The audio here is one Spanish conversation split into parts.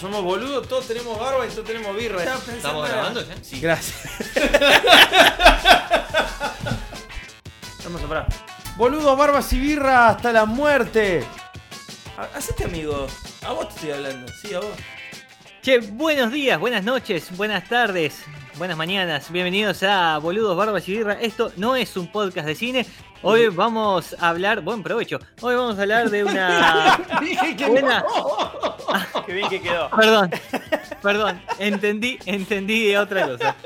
Somos boludos, todos tenemos barba y todos tenemos birra. ¿Estamos grabando ya? Sí. Gracias. Vamos a parar. Boludos, barbas y birra hasta la muerte. Ha- Hacete amigo. A vos te estoy hablando. Sí, a vos. Che, buenos días, buenas noches, buenas tardes, buenas mañanas. Bienvenidos a Boludos, Barbas y Birra. Esto no es un podcast de cine. Hoy vamos a hablar, buen provecho. Hoy vamos a hablar de una Dije que buena. Qué bien que quedó. Perdón, perdón, entendí, entendí de otra cosa.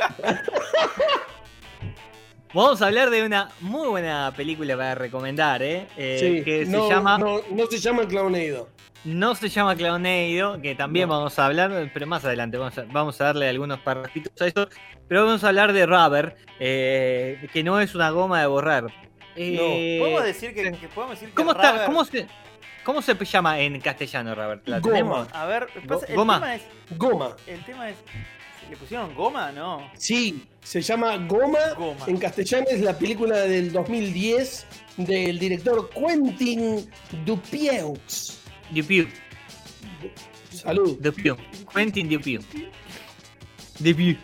Vamos a hablar de una muy buena película para recomendar, ¿eh? Eh, Sí, que se no, llama no, no se llama Clowneido. No se llama Clowneido, que también No. vamos a hablar, pero más adelante vamos a, vamos a darle algunos parrafitos a eso. Pero vamos a hablar de Rubber, eh, que no es una goma de borrar. Eh, ¿Podemos decir que, que podemos decir que ¿cómo, está, cómo, se, ¿Cómo se llama en castellano, Robert? ¿La Goma. tenemos? A ver, pasa- el Goma. tema es. Goma. El tema es. ¿Le pusieron goma? No. Sí, se llama Goma. Goma. En castellano es la película del 2010 del director Quentin Dupieux. Dupieux. Salud. Dupieux. Quentin Dupieux. Dupieux.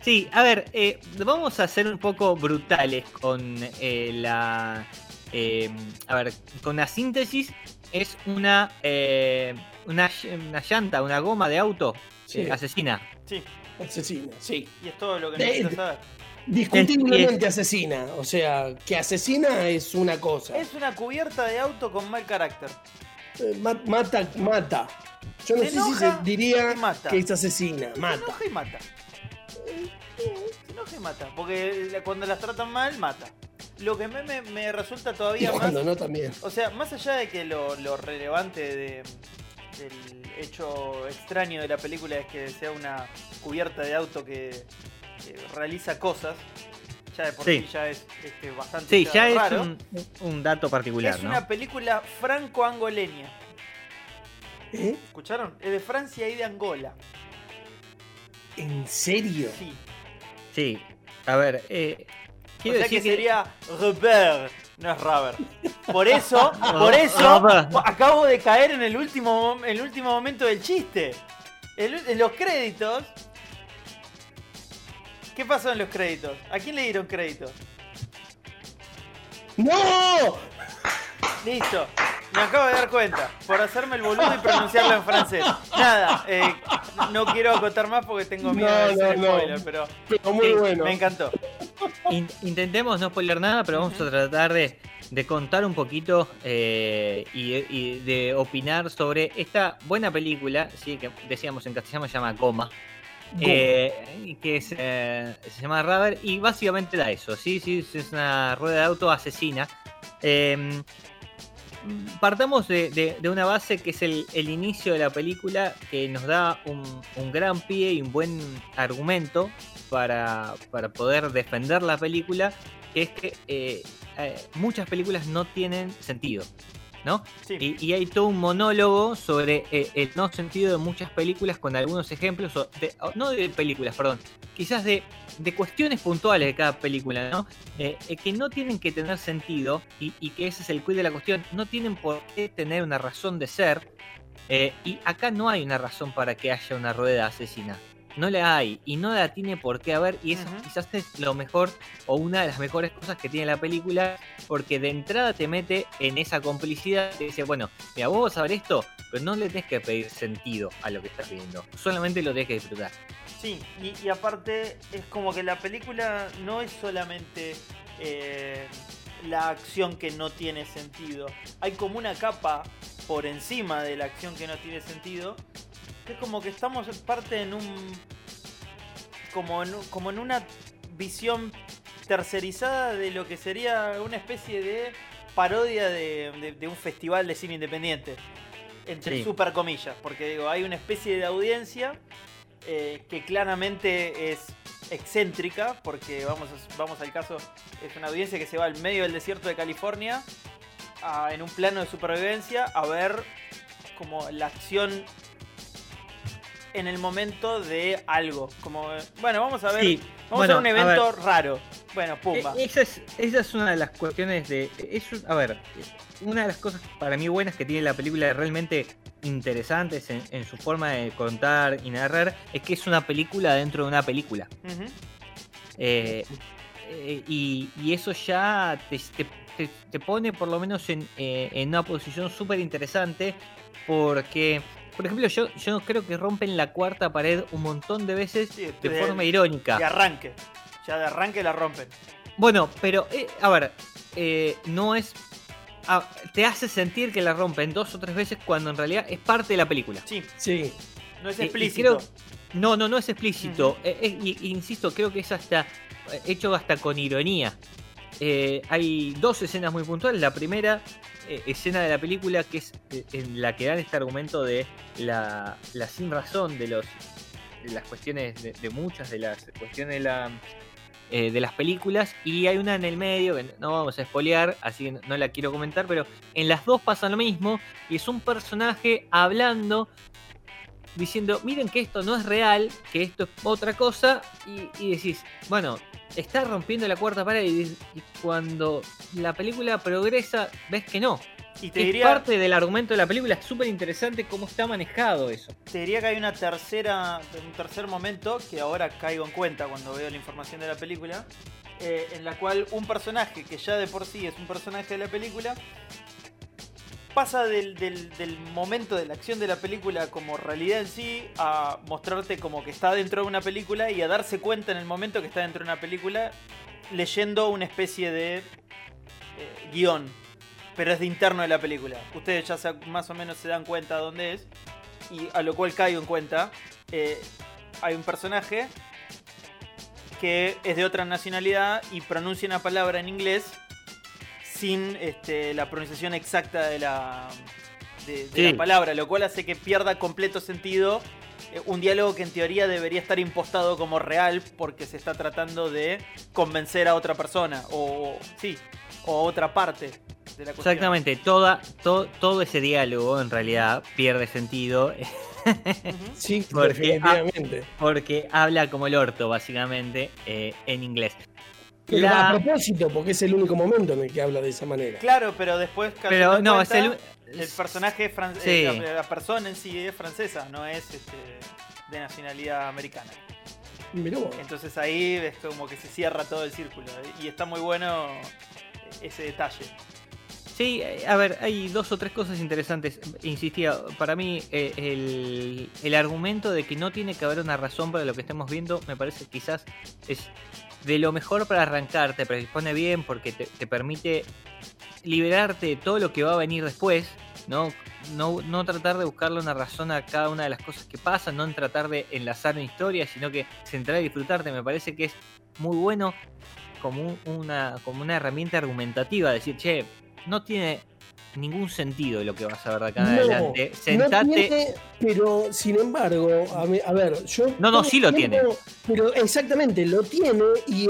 Sí, a ver, eh, vamos a ser un poco brutales con eh, la. Eh, a ver, con la síntesis. Es una, eh, una, una llanta, una goma de auto Sí. eh, asesina. Sí. Asesina, sí. Y es todo lo que necesitas saber. Discutiblemente asesina. O sea, que asesina es una cosa. Es una cubierta de auto con mal carácter. Eh, ma- Mata, mata. Yo no Se sé si se diría mata. que es asesina. Se Mata. enoja y mata. Se enoja y mata. Porque cuando las tratan mal, mata. Lo que me, me- me resulta Y todavía más. cuando no también. O sea, más allá de que lo, lo relevante de, del hecho extraño de la película es que sea una cubierta de auto que, que realiza cosas, ya de por sí, Sí. ya es este, bastante Sí, ya es raro. un, un dato particular, es ¿no? una película franco-angoleña. ¿Eh? ¿Escucharon? Es de Francia y de Angola. ¿En serio? Sí. Sí. A ver, eh, O quiero sea que decir que- sería Robert, no es Robert. Por eso, por eso, acabo de caer en el último, el último momento del chiste. El- en los créditos. ¿Qué pasó en los créditos? ¿A quién le dieron crédito? ¡No! Listo. Me acabo de dar cuenta. Por hacerme el boludo y pronunciarlo en francés. Nada. eh, no quiero acotar más porque tengo miedo No, de hacer no, no. spoiler, pero Pero muy Sí, bueno. me encantó. In- intentemos no spoiler nada, pero vamos a tratar de, de contar un poquito eh, y, y de opinar sobre esta buena película, sí, que decíamos en castellano se llama Goma, eh, que es, eh, se llama Rubber y básicamente da eso, sí, sí, es una rueda de auto asesina. Eh, partamos de, una base que es el, el inicio de la película que nos da un, un gran pie y un buen argumento para, para poder defender la película, que es que eh, eh, muchas películas no tienen sentido, ¿no? Sí. Y, y hay todo un monólogo sobre eh, el no sentido de muchas películas con algunos ejemplos, o de- o no de películas, perdón, quizás de, de cuestiones puntuales de cada película, ¿no? Eh, eh, que no tienen que tener sentido y, y que ese es el quid de la cuestión, no tienen por qué tener una razón de ser. y acá no hay una razón para que haya una rueda asesina. No la hay y no la tiene por qué haber y eso quizás es lo mejor o una de las mejores cosas que tiene la película porque de entrada te mete en esa complicidad te dice, bueno, mira, vos vas a ver esto, pero no le tenés que pedir sentido a lo que estás viendo, solamente lo tenés que disfrutar. Sí, y, y aparte es como que la película no es solamente eh, la acción que no tiene sentido. Hay como una capa por encima de la acción que no tiene sentido. Que es como que estamos en parte en un. Como en, como en una visión tercerizada de lo que sería una especie de parodia de, de- de un festival de cine independiente. Entre Sí. super comillas. Porque digo, hay una especie de audiencia eh, que claramente es excéntrica, porque vamos, vamos al caso, es una audiencia que se va al medio del desierto de California en un plano de supervivencia a ver como la acción en el momento de algo. Como, bueno, vamos a ver. vamos a ver un evento raro. Bueno, pumba. E-, esa es, esa es una de las cuestiones de. Es, a ver, una de las cosas para mí buenas que tiene la película realmente interesantes en, su forma de contar y narrar es que es una película dentro de una película. Eh, eh, y, eso ya te, pone por lo menos en, eh, en una posición súper interesante porque por ejemplo, yo, yo creo que rompen la cuarta pared un montón de veces de, forma irónica. De arranque. Ya de arranque la rompen. Bueno, pero, eh, a ver, eh, no es. te hace sentir que la rompen dos o tres veces cuando en realidad es parte de la película. Sí. Sí. No es explícito. no, no, no es explícito. Insisto, creo que es hasta hecho hasta con ironía. Hay dos escenas muy puntuales. La primera eh, escena de la película que es eh, en la que dan este argumento de la, la sin razón de los las cuestiones de, muchas de las cuestiones de la eh, de las películas. Y hay una en el medio que no vamos a espolear así que no la quiero comentar pero en las dos pasa lo mismo. Y es un personaje hablando diciendo miren que esto no es real que esto es otra cosa y decís bueno está rompiendo la cuarta pared y, cuando la película progresa ves que no. Y te diría, parte del argumento de la película, es súper interesante cómo está manejado eso. Te diría que hay una tercera, un tercer momento que ahora caigo en cuenta cuando veo la información de la película, eh, en la cual un personaje que ya de por sí es un personaje de la película pasa del, momento de la acción de la película como realidad en sí a mostrarte como que está dentro de una película y a darse cuenta en el momento que está dentro de una película leyendo una especie de eh, guion, pero es de interno de la película. Ustedes ya más o menos se dan cuenta dónde es y a lo cual caigo en cuenta. Eh, hay un personaje que es de otra nacionalidad y pronuncia una palabra en inglés sin este, la pronunciación exacta de la, de, la palabra, lo cual hace que pierda completo sentido eh, un diálogo que en teoría debería estar impostado como real porque se está tratando de convencer a otra persona o sí, o otra parte de la cuestión. Exactamente, Toda, todo ese diálogo en realidad pierde sentido. sí, porque, porque habla como el orto, básicamente, eh, en inglés. Pero a propósito, porque es el único momento en el que habla de esa manera. Claro, pero después pero no, es el... el personaje francés, eh, la, persona en sí es francesa, no es este, de nacionalidad americana. Entonces ahí es como que se cierra todo el círculo y está muy bueno ese detalle. Sí, eh, a ver, hay dos o tres cosas interesantes. Insistía, para mí eh, el, el, argumento de que no tiene que haber una razón para lo que estamos viendo me parece quizás es de lo mejor para arrancar, te predispone bien porque te, permite liberarte de todo lo que va a venir después, ¿no? No, no tratar de buscarle una razón a cada una de las cosas que pasan, no tratar de enlazar una historia, sino que centrar y disfrutarte. Me parece que es muy bueno como una, como una herramienta argumentativa, decir, che, no tiene ningún sentido lo que vas a ver de acá en adelante. Sentate. pero sin embargo, a, ver, yo. No, no, sí lo tiene. Pero exactamente, lo tiene y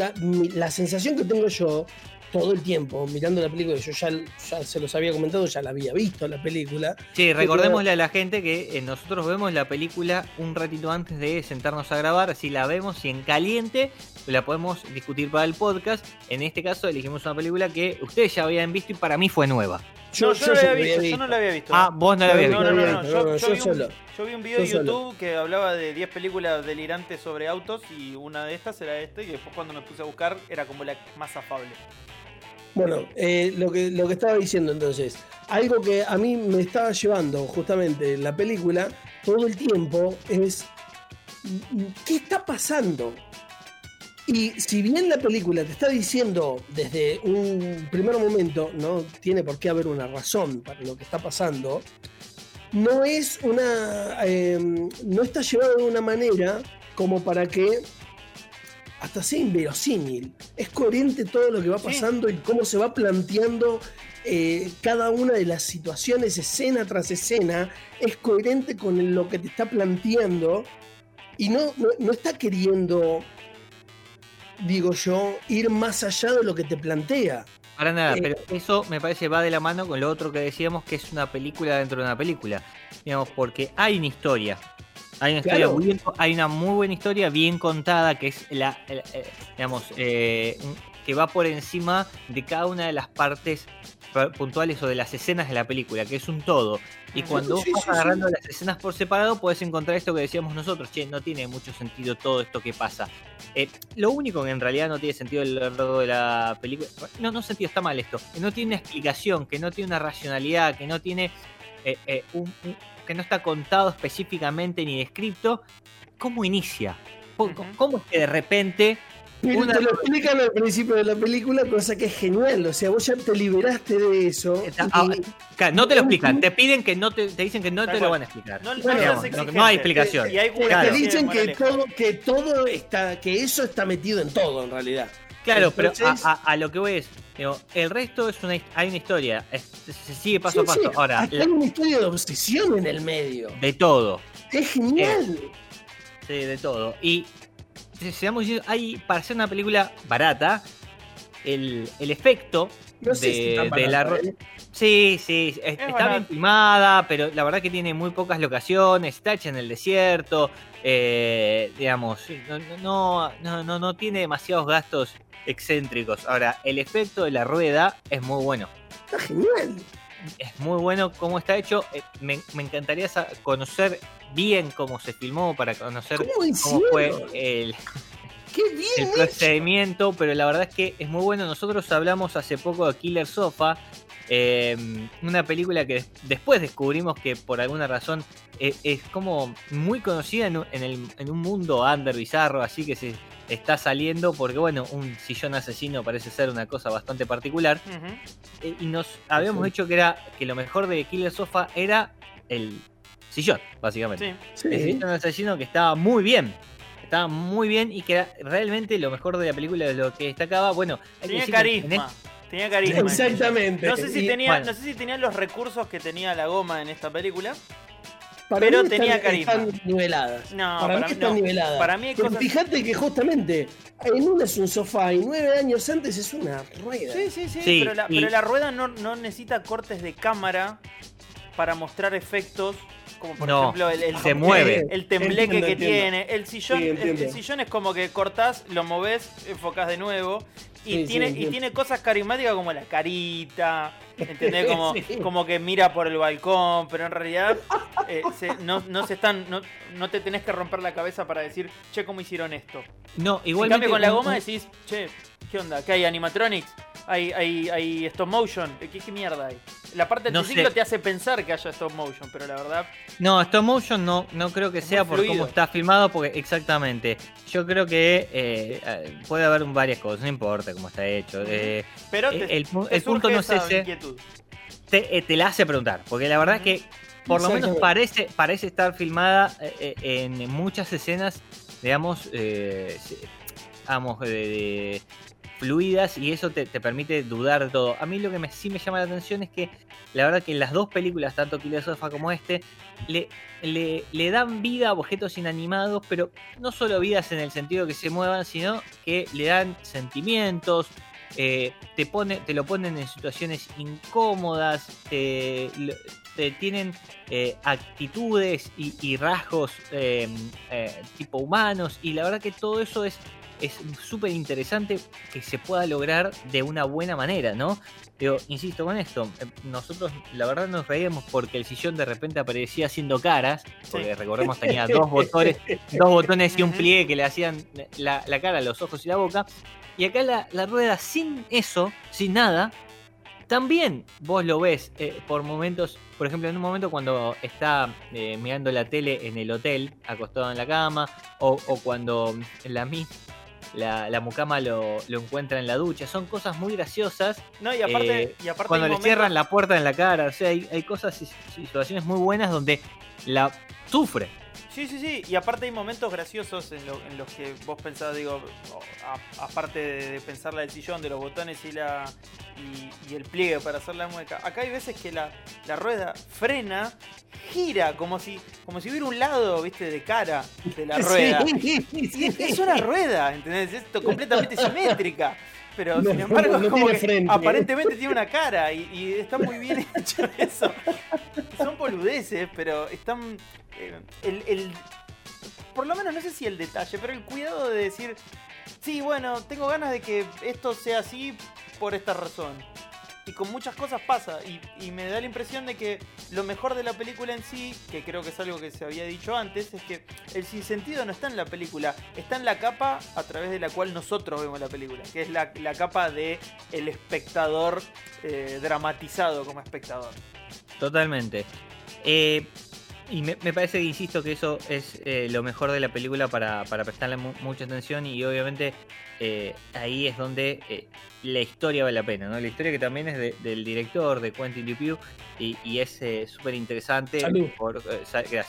la sensación que tengo yo todo el tiempo mirando la película, yo ya, ya se los había comentado, ya la había visto la película. Sí, recordémosle a la gente que eh, nosotros vemos la película un ratito antes de sentarnos a grabar, si la vemos y en caliente la podemos discutir para el podcast. En este caso elegimos una película que ustedes ya habían visto y para mí fue nueva. Yo, no, la había visto, yo no la había visto. Ah, vos no la habías visto. No, no, no, yo, yo, vi un, yo, vi un, video de YouTube que hablaba de 10 películas delirantes sobre autos y una de estas era esta y después cuando me puse a buscar era como la más afable. Bueno, eh, lo, que, lo que estaba diciendo entonces, algo que a mí me estaba llevando justamente la película todo el tiempo es, ¿qué está pasando? Y si bien la película te está diciendo desde un primer momento, no tiene por qué haber una razón para lo que está pasando, no es una. Em, no está llevado de una manera como para que hasta sea inverosímil. Es coherente todo lo que va pasando y cómo se va planteando eh, cada una de las situaciones, escena tras escena. Es coherente con lo que te está planteando y no, no está queriendo digo yo, ir más allá de lo que te plantea. Para nada, Eh, pero eso me parece va de la mano con lo otro que decíamos que es una película dentro de una película. Digamos, porque hay una historia. Hay una historia muy bien- hay una muy buena historia bien contada que es la, la- eh, digamos, eh, que va por encima de cada una de las partes pa- puntuales o de las escenas de la película, que es un todo. Y cuando vos vas sí, agarrando las escenas por separado, podés encontrar esto que decíamos nosotros, che, no tiene mucho sentido todo esto que pasa. Eh, lo único que en realidad no tiene sentido a lo largo de la película, no, no sentido, está mal esto, que no tiene una explicación, que no tiene una racionalidad, que no tiene eh, eh, un- un- que no está contado específicamente ni descrito, ¿cómo inicia? ¿Cómo, cómo es que de repente Pero Una- te lo explican al principio de la película, cosa que es genial. O sea, vos ya te liberaste de eso. Ah, Claro, no te lo explican, te piden que no te, te dicen que no te lo van a explicar. No, no, Bueno, seas no, exigente. no hay explicación. Y hay te Claro. dicen que todo, que todo está, que eso está metido en todo en realidad. Claro, pero a, Entonces- a- a lo que voy es, digo, el resto es una, hay una historia, es- se sigue paso a paso. sí, Ahora, hasta la- hay una historia de obsesión en el medio. de todo, Es genial. sí, de todo. Y sinceros, hay, para hacer una película barata, el, el efecto No sé de, si tan de la... ¿eh? Sí, sí, es- está bien filmada, pero la verdad que tiene muy pocas locaciones, está hecha en el desierto, eh, digamos, no, no, no, no, no tiene demasiados gastos excéntricos. Ahora, el efecto de la rueda es muy bueno. Está genial. Es muy bueno cómo está hecho. eh, Me, me encantaría conocer bien cómo se filmó para conocer ¿Cómo fue el, Qué el hecho. procedimiento, pero la verdad es que es muy bueno. Nosotros hablamos hace poco de Killer Sofa, eh, una película que des- después descubrimos que por alguna razón eh, es como muy conocida en un, en el- en un mundo under bizarro, así que se está saliendo porque bueno, un sillón asesino parece ser una cosa bastante particular. Eh, y nos habíamos Sí. dicho que era que lo mejor de Killer Sofa era el sillón, básicamente. Sí. El sillón asesino que estaba muy bien. Estaba muy bien y que era realmente lo mejor de la película de lo que destacaba. Bueno, Tenía que carisma. este- Tenía carisma. Exactamente. No sé si Y tenía, bueno. no sé si tenía los recursos que tenía la goma en esta película. Para pero mí tenía están, carisma. están niveladas. No, para, mí están no. niveladas. Para mí hay Pero cosas. fíjate que justamente en una es un sofá y nueve años antes es una rueda. Sí, sí, sí, Sí, pero, la, y- pero la rueda no, no necesita cortes de cámara para mostrar efectos. Como por No, ejemplo el, el- se el- mueve. El tembleque Entiendo, que entiendo. tiene. El sillón, Sí, el, el sillón es como que cortás, lo movés, enfocás de nuevo. Y, Sí, sí, tiene, y tiene cosas carismáticas como la carita, ¿entendés? Como, Sí. como que mira por el balcón, pero en realidad eh, se- no, no se están, no, no te tenés que romper la cabeza para decir, che, ¿cómo hicieron esto? No, En igual cambio con la goma decís, che, ¿qué onda? ¿Qué hay? ¿Animatronics? ¿Hay, hay, hay stop motion? ¿Qué, qué mierda hay? La parte del No triciclo sé. te hace pensar que haya stop motion, pero la verdad... No, stop motion no, no creo que Es sea por fluido. cómo está filmado, porque exactamente. Yo creo que eh, puede haber varias cosas, no importa cómo está hecho. eh, Pero Eh, te, el pu- te el punto no es ese. te, te la hace preguntar, porque la verdad es que por lo menos parece, parece estar filmada en muchas escenas, digamos, eh, de- de fluidas y eso te, te permite dudar de todo. A mí lo que me, sí me llama la atención es que la verdad que las dos películas, tanto Killer como este, le, le, le dan vida a objetos inanimados, pero no solo vidas en el sentido que se muevan, sino que le dan sentimientos, eh, te, pone, te lo ponen en situaciones incómodas, te, te tienen eh, actitudes y, rasgos eh, tipo humanos, y la verdad que todo eso es es súper interesante que se pueda lograr de una buena manera, ¿no? Pero insisto con esto, eh, nosotros la verdad nos reíamos porque el sillón de repente aparecía haciendo caras, porque Sí. recordemos tenía dos botones, dos botones y un pliegue que le hacían la, la cara, los ojos y la boca. Y acá la, la rueda sin eso, sin nada, también vos lo ves eh, por momentos, por ejemplo, en un momento cuando está eh, mirando la tele en el hotel, acostado en la cama, o, o cuando la, mi- la, la mucama lo, lo encuentra en la ducha, son cosas muy graciosas No, y aparte, Eh, y aparte cuando le cierran la puerta en la cara, o sea, hay, hay cosas y situaciones muy buenas donde la sufre, Sí, sí, sí. Y aparte hay momentos graciosos en, lo- en los que vos pensás, digo, a- aparte de, de pensar la del sillón, de los botones y la y, y el pliegue para hacer la mueca. Acá hay veces que la, la rueda frena, gira, como si, como si hubiera un lado, viste, de cara de la rueda. Sí, sí, es, es una rueda, ¿entendés? Esto completamente simétrica. Pero No, sin embargo, no como que aparentemente tiene una cara y, y está muy bien hecho eso. Son boludeces, pero están. eh, el, el- por lo menos no sé si el detalle, pero el cuidado de decir. Sí, bueno, tengo ganas de que esto sea así por esta razón. Y con muchas cosas pasa. Y, me da la impresión de que lo mejor de la película en sí, que creo que es algo que se había dicho antes, es que el sinsentido no está en la película, está en la capa a través de la cual nosotros vemos la película, que es la, la capa de espectador eh, dramatizado como espectador. Totalmente. Eh, y me, me parece que insisto que eso es eh, lo mejor de la película para, para prestarle mu- mucha atención y obviamente eh, ahí es donde eh, la historia vale la pena, ¿no? La historia que también es de- del director, de Quentin Dupieux, y, y es eh, súper interesante. Salud. Por, eh, gracias.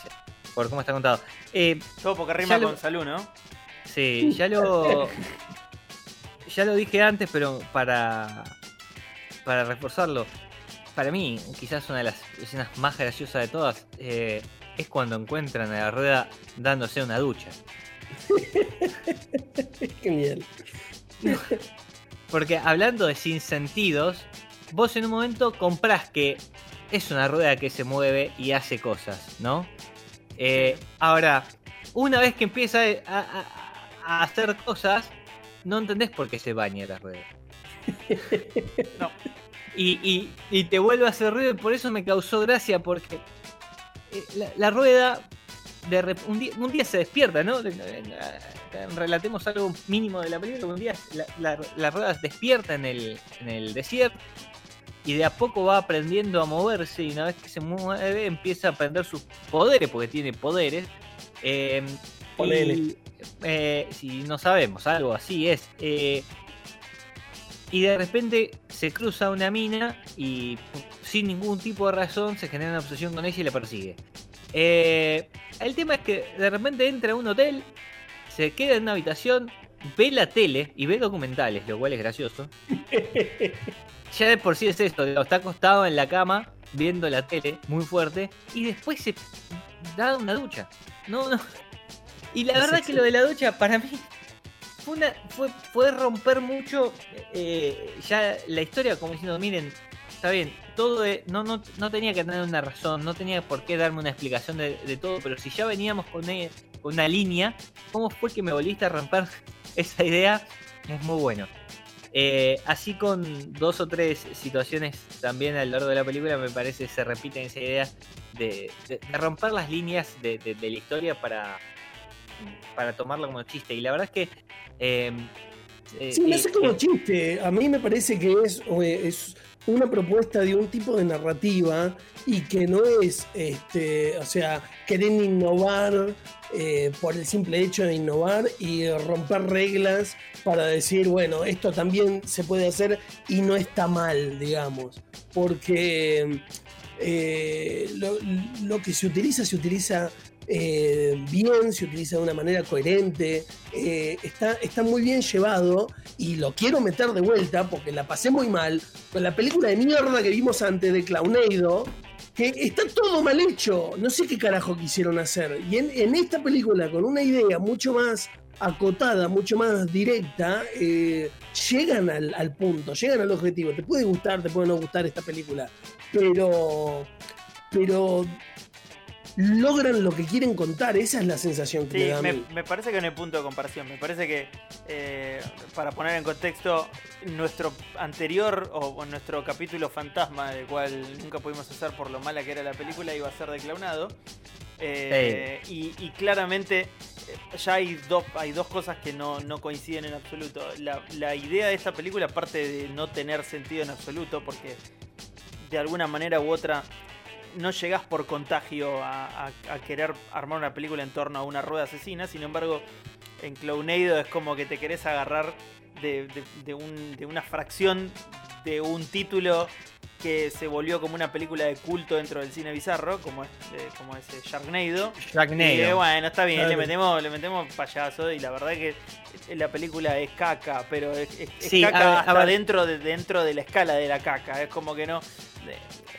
Por cómo está contado. Eh, Todo porque rima lo- con salud, ¿no? Sí, ya lo. Ya lo dije antes, pero para. Para reforzarlo. Para mí, quizás una de las escenas más graciosas de todas eh, es cuando encuentran a la rueda dándose una ducha. Genial. Porque hablando de sin sentidos, vos en un momento comprás que es una rueda que se mueve y hace cosas, ¿no? Eh, ahora, una vez que empieza a, a- a hacer cosas, no entendés por qué se baña la rueda. No. Y, y- y te vuelve a hacer ruido y por eso me causó gracia porque eh, la, la rueda de rep- un, día, un día se despierta, ¿no? Relatemos algo mínimo de la película. Un día la, la- la rueda despierta en el, en el desierto y de a poco va aprendiendo a moverse y una vez que se mueve empieza a aprender sus poderes, porque tiene poderes. Eh, y, eh, si no sabemos, algo así es. Eh, y de repente se cruza una mina y sin ningún tipo de razón se genera una obsesión con ella y la persigue. Eh, el tema es que de repente entra a un hotel, se queda en una habitación, ve la tele y ve documentales, lo cual es gracioso. Ya de por sí es esto, está acostado en la cama viendo la tele muy fuerte y después se da una ducha. No, no. Y la Es verdad que lo de la ducha para mí fue, una, fue, fue romper mucho eh, ya la historia como diciendo, miren, está bien, todo de- no, no, no tenía que tener una razón, no tenía por qué darme una explicación de, de todo, pero si ya veníamos con una, con una línea, ¿cómo fue que me volviste a romper esa idea? Es muy bueno. Eh, así con dos o tres situaciones también a lo largo de la película me parece se repiten esa idea de, romper las líneas de la historia para, para tomarlo como chiste. Y la verdad es que... eh, eh, Sí, no eh, sé como eh, chiste. A mí me parece que es, eh, es una propuesta de un tipo de narrativa y que no es, este, o sea, querer innovar eh, por el simple hecho de innovar y romper reglas para decir, bueno, esto también se puede hacer y no está mal, digamos. Porque eh, lo, lo que se utiliza, se utiliza eh, bien, se utiliza de una manera coherente, eh, está, está muy bien llevado y lo quiero meter de vuelta porque la pasé muy mal con la película de mierda que vimos antes de Clowneido, que está todo mal hecho, no sé qué carajo quisieron hacer. Y en, esta película, con una idea mucho más acotada, mucho más directa, eh, llegan al, al punto, llegan al objetivo. Te puede gustar, te puede no gustar esta película, pero, pero logran lo que quieren contar. Esa es la sensación que me da a me, mí. me parece que no hay punto de comparación. Me parece que, eh, para poner en contexto, nuestro anterior o, o nuestro capítulo fantasma, del cual nunca pudimos hacer por lo mala que era la película, iba a ser declaunado. Eh, y, y claramente eh, ya hay dos, hay dos cosas que no, no coinciden en absoluto. La, la idea de esta película, aparte de no tener sentido en absoluto, porque de alguna manera u otra no llegás por contagio a, a- a querer armar una película en torno a una rueda asesina, sin embargo, en Clownado es como que te querés agarrar de, de- de un- de una fracción de un título que se volvió como una película de culto dentro del cine bizarro, como es, eh, como es eh, Sharknado. Y, Sharknado. eh, bueno, está bien, le metemos, le metemos payaso y la verdad que la película es caca, pero es, es- es Sí, caca a hasta ver. dentro de, dentro de la escala de la caca. Es como que no.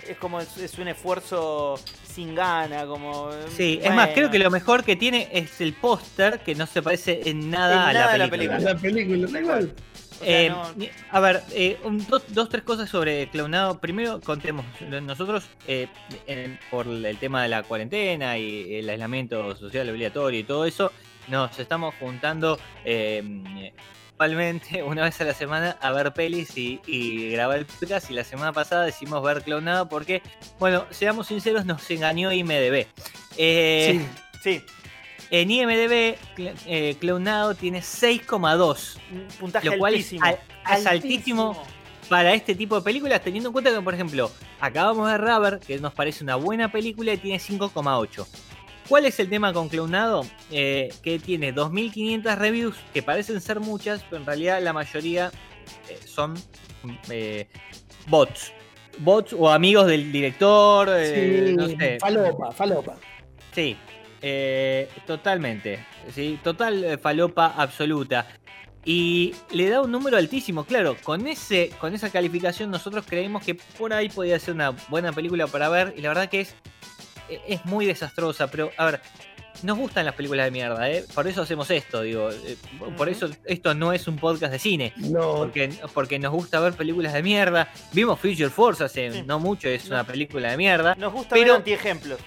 Es como es, es un esfuerzo sin gana, como. Sí, es más, creo que lo mejor que tiene es el póster que no se parece en nada, En a, nada la a la película. película. La película. O sea, Eh, no- A ver, eh, un- dos, dos, tres cosas sobre Clownado. Primero, contemos. Nosotros, eh, en- por el tema de la cuarentena y el aislamiento social obligatorio y todo eso, nos estamos juntando una vez a la semana a ver pelis y, y grabar el podcast. Y la semana pasada decidimos ver Clownado porque, bueno, seamos sinceros, nos engañó IMDB. Eh, Sí. Sí, En IMDB, Cl- eh, Clownado tiene 6,2. un puntaje Lo cual es, altísimo. al- es altísimo para este tipo de películas, teniendo en cuenta que, por ejemplo, acabamos de ver Rubber, que nos parece una buena película y tiene 5,8. ¿Cuál es el tema con Clownado? Eh, que tiene 2.500 reviews, que parecen ser muchas, pero en realidad la mayoría eh, son eh, bots. Bots o amigos del director, Sí, no sé. falopa, falopa. Sí, totalmente. Sí, total falopa absoluta. Y le da un número altísimo, claro. Con ese, con esa calificación nosotros creímos que por ahí podía ser una buena película para ver. Y la verdad que es, es muy desastrosa. Pero, a ver, nos gustan las películas de mierda, ¿eh? Por eso hacemos esto, digo. eh, Por eso esto no es un podcast de cine. No, Porque, porque nos gusta ver películas de mierda. Vimos Future Force hace Sí. no mucho, es No. una película de mierda. Nos gusta Pero- ver antiejemplos.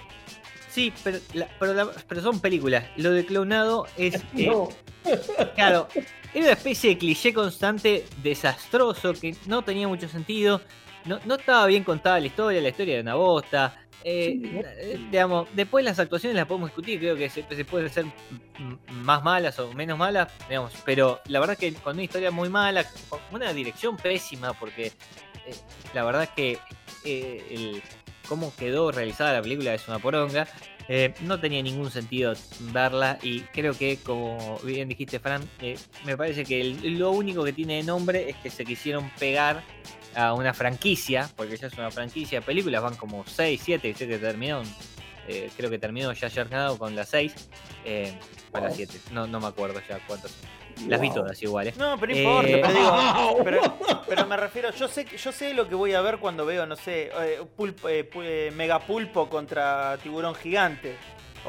Sí, pero, la- pero, la- pero son películas. Lo de clonado es. eh, no. Claro, era una especie de cliché constante desastroso que no tenía mucho sentido. No, no estaba bien contada la historia, la historia era una bosta. Eh, Sí, eh, digamos, después las actuaciones las podemos discutir, creo que se, se pueden ser m- más malas o menos malas, digamos, pero la verdad que con una historia muy mala, con una dirección pésima, porque eh, la verdad que eh, el, cómo quedó realizada la película es una poronga. Eh, no tenía ningún sentido verla y creo que, como bien dijiste, Fran, eh, me parece que el- lo único que tiene de nombre es que se quisieron pegar a una franquicia, porque ya es una franquicia de películas, van como 6, 7, sé que terminaron, eh, creo que terminó ya Sharknado con las 6, eh, o las 7, no, no me acuerdo ya cuántas. Las vi Wow. todas iguales. No, pero no Eh, importa, pero digo. Wow. Pero, pero me refiero, yo sé que- yo sé lo que voy a ver cuando veo, no sé, eh, pulpo, eh, pu- eh, megapulpo contra tiburón gigante.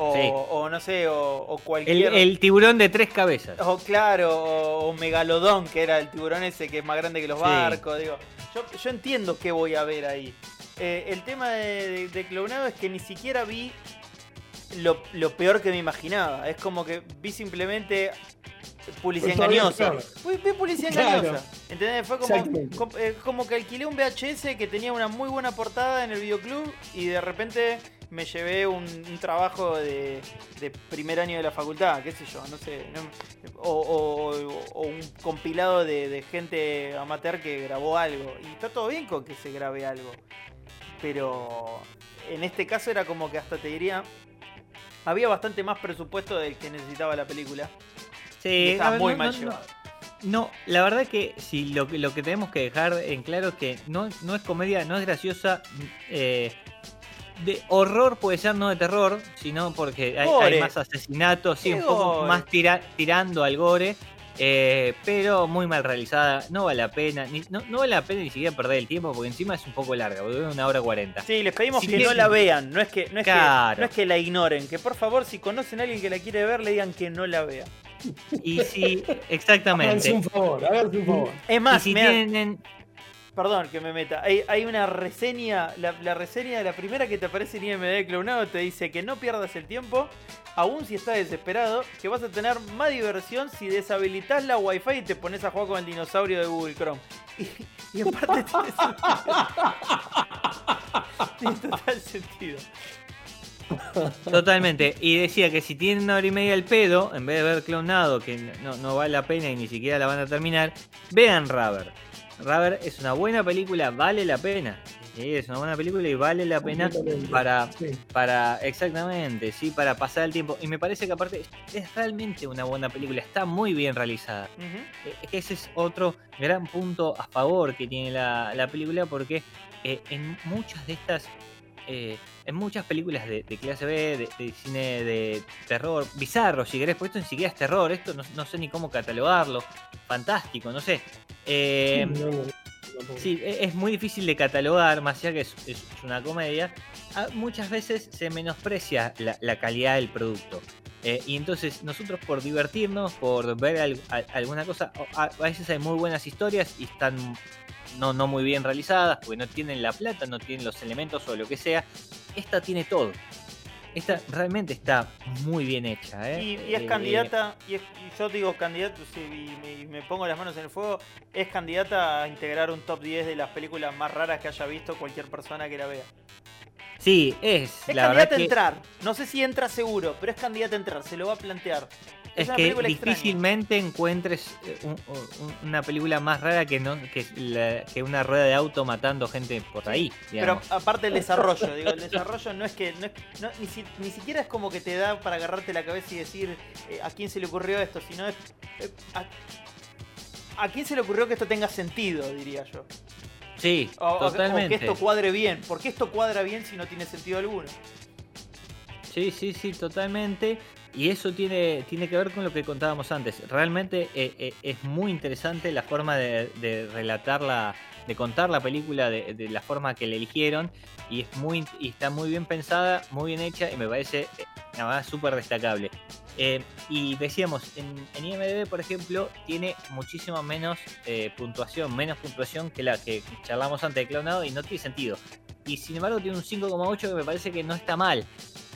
O, Sí. o no sé, o, o El, cualquier. el tiburón de tres cabezas. O claro, o, o megalodón, que era el tiburón ese que es más grande que los Sí. barcos. Digo, yo, yo entiendo qué voy a ver ahí. Eh, el tema de, de, de Clownado es que ni siquiera vi lo, lo peor que me imaginaba. Es como que vi simplemente publicidad Pues engañosa. Vi, vi publicidad Claro. engañosa. ¿Entendés? Fue como, eh, como que alquilé un VHS que tenía una muy buena portada en el videoclub y de repente me llevé un, un trabajo de, de primer año de la facultad, qué sé yo, no sé. no- o, o- o un compilado de, de gente amateur que grabó algo. Y está todo bien con que se grabe algo. Pero en este caso era como que hasta te diría. Había bastante más presupuesto del que necesitaba la película. y Sí, estaba a ver, muy no- mal no- llevado. No, la verdad que sí, lo, que- lo que tenemos que dejar en claro es que no, no es comedia, no es graciosa. eh, de horror puede ser, no de terror, sino porque hay, más asesinatos, sí, un poco gore. más tira- tirando al gore, eh, pero muy mal realizada, no vale la pena, ni- no, no vale la pena ni siquiera perder el tiempo porque encima es un poco larga, porque una hora cuarenta. Sí, les pedimos Si que no la vean, no es que, no es, Claro. que, no es que la ignoren, que por favor si conocen a alguien que la quiere ver le digan que no la vea. Y sí, Háganse exactamente. un favor, háganse un favor. Es Y más, si tienen, perdón que me meta, hay, una reseña, la, reseña, la primera que te aparece en IMDb Clownado te dice que no pierdas el tiempo, aún si estás desesperado, que vas a tener más diversión si deshabilitas la wifi y te pones a jugar con el dinosaurio de Google Chrome. Y, y en parte tiene sentido. tiene total sentido. Totalmente. Y decía que si tienen una hora y media el pedo, en vez de ver clonado, que no, no vale la pena y ni siquiera la van a terminar, vean Rubber. Rubber es una buena película, vale la pena. Sí, es una buena película y vale la pena para, Sí. para, exactamente, sí, para pasar el tiempo. Y me parece que aparte es realmente una buena película, está muy bien realizada. Ujú. Eh, Ese es otro gran punto a favor que tiene la, la película porque eh, en muchas de estas, eh, en muchas películas de, de clase B, de, de cine de terror, bizarro, si querés, porque esto ni siquiera es terror, esto no, no sé ni cómo catalogarlo, fantástico, no sé. Eh, no, no. Sí, e- es muy difícil de catalogar, más allá que es, es una comedia. ah, Muchas veces se menosprecia la, la calidad del producto. Eh, y entonces nosotros por divertirnos, por ver al- a- alguna cosa, a veces hay muy buenas historias y están no, no muy bien realizadas, porque no tienen la plata, no tienen los elementos o lo que sea. Esta tiene todo. Esta realmente está muy bien hecha. ¿eh? Y, y es Eh, candidata, y, es- y yo digo candidato, y me, pongo las manos en el fuego, es candidata a integrar un top 10 de las películas más raras que haya visto cualquier persona que la vea. Sí, es. Es la candidata a que- entrar. No sé si entra seguro, pero es candidata a entrar, se lo va a plantear. Es que extraña. difícilmente encuentres eh, un- un- una película más rara que no que, la- que una rueda de auto matando gente por ahí. Pero aparte el desarrollo, digo, el desarrollo no es que, no es- no- ni, si- ni siquiera es como que te da para agarrarte la cabeza y decir eh, a quién se le ocurrió esto, sino es eh, a, a quién se le ocurrió que esto tenga sentido, diría yo. sí, O, o- o totalmente. que esto cuadre bien. ¿Por qué esto cuadra bien si no tiene sentido alguno? Sí, sí, sí, totalmente. Y eso tiene, tiene que ver con lo que contábamos antes. Realmente eh, eh, es muy interesante la forma de, de relatar la, de contar la película de, la forma que le eligieron. Y es muy y está muy bien pensada, muy bien hecha y me parece eh, la verdad súper destacable. Eh, y decíamos, en, IMDB, por ejemplo, tiene muchísimo menos eh, puntuación, menos puntuación que la que charlamos antes de Clonado y no tiene sentido. Y sin embargo tiene un 5,8 que me parece que no está mal.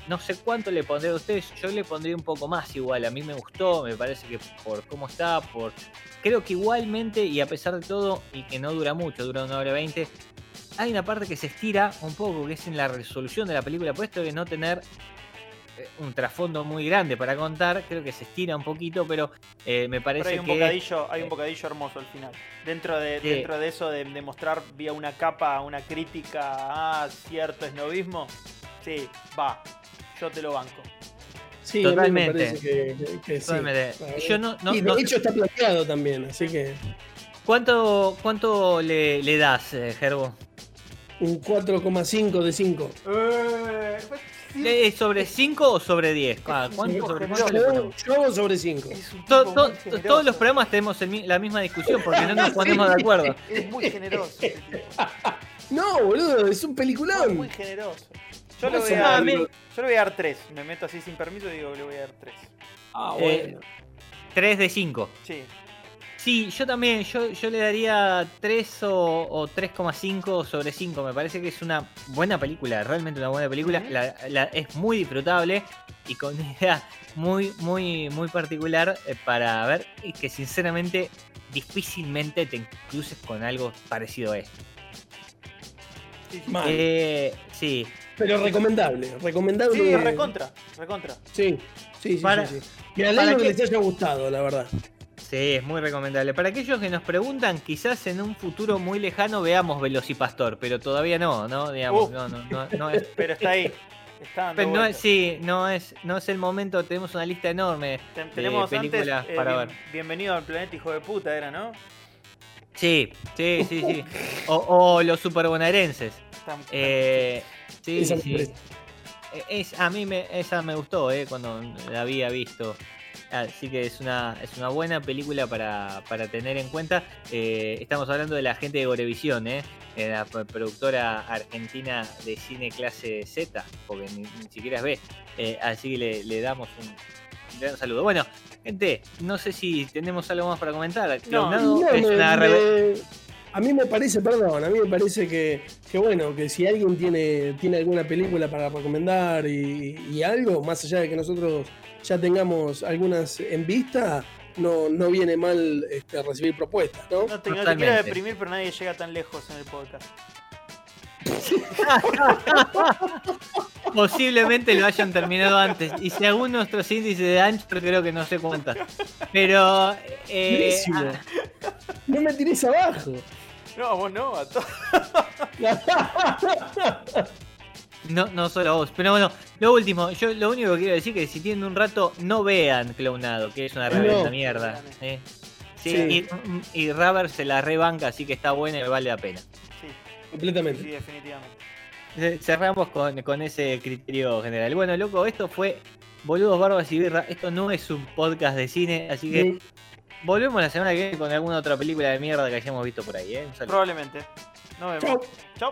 No sé cuánto le pondré a ustedes, yo le pondría un poco más igual, a mí me gustó, me parece que por cómo está, por... Creo que igualmente, y a pesar de todo, y que no dura mucho, dura una hora y veinte, hay una parte que se estira un poco, que es en la resolución de la película, puesto de no tener eh, un trasfondo muy grande para contar, creo que se estira un poquito, pero eh, me parece Pero hay un que... bocadillo, hay un bocadillo hermoso al final. Dentro de, Sí. dentro de eso de, de mostrar vía una capa, una crítica a cierto esnovismo, sí, va. Yo te lo banco. Sí, Totalmente. que, que- que sí. Totalmente. Yo no- no- y de no- hecho está planteado también, así que ¿Cuánto, cuánto le, le das, eh, Gerbo? un 4,5 de 5. ¿Es sobre 5 o sobre 10? Ah, ¿cuánto- sobre ponemos? Yo hago sobre 5. Es un To- to- generoso. todos los programas tenemos el mi- la misma discusión porque no nos ponemos de acuerdo. Es muy generoso. ese tipo. No, boludo, es un Es peliculón. muy generoso. Yo le voy a dar, yo le voy a dar 3. Me meto así sin permiso y digo que le voy a dar 3. Ah, Eh, bueno. 3 de 5. Sí. Sí, yo también, yo, yo le daría 3 o, o 3,5 sobre 5. Me parece que es una buena película, realmente una buena película. La- la- es muy disfrutable y con una idea muy, muy, muy particular eh, para ver y que sinceramente difícilmente te cruces con algo parecido a esto. Sí, sí. Mal. Eh, sí, Pero recomendable, recomendable. Sí, recontra, recontra. Sí, sí, sí. Para- sí, sí. Me alegro que que- les haya gustado, la verdad. Sí, es muy recomendable. Para aquellos que nos preguntan, quizás en un futuro muy lejano veamos Velocipastor, pero todavía no, ¿no? Digamos, Uh. no, no, no, no es. Pero está ahí. Está pero no sí, no es, no es el momento. Tenemos una lista enorme. Ten- Tenemos antes películas eh, para bien- ver. Bienvenido al planeta hijo de puta, era, ¿no? Sí, sí, sí, sí. O, o los super bonaerenses. Eh, sí, sí. Eh, Es, a mí me, esa me gustó, eh, cuando la había visto. Así que es una, es una buena película para, para tener en cuenta. Eh, estamos hablando de la gente de Gorevisión, eh, la productora argentina de cine clase Z, porque ni, ni siquiera es B. Eh, así que le, le damos un gran saludo. Bueno, gente, no sé si tenemos algo más para comentar. Clonado No, es me- una me- reve- a mí me parece, perdón, a mí me parece que, que bueno, que si alguien tiene, tiene alguna película para recomendar y, y algo, más allá de que nosotros ya tengamos algunas en vista, no, no viene mal este, recibir propuestas, ¿no? No te, no te quiero deprimir, pero nadie llega tan lejos en el podcast. Posiblemente lo hayan terminado antes. Y según nuestros índices de Anchor, creo que no sé cuántas. Pero. eh, ah, No me tires abajo. No, vos no, a todos. no, no solo vos. Pero bueno, lo último. Yo lo único que quiero decir es que si tienen un rato, no vean Clownado, que es una No. reverenda mierda. ¿eh? Sí, Sí. Y, y Rubber se la rebanca, así que está buena y vale la pena. Sí. Completamente. Sí, definitivamente. Ce- Cerramos con, con ese criterio general. Bueno, loco, esto fue Boludos, Barbas y Birra. Esto no es un podcast de cine, así que Eh, volvemos la semana que viene con alguna otra película de mierda que hayamos visto por ahí, ¿eh? Probablemente. Nos vemos. Chau. Chau.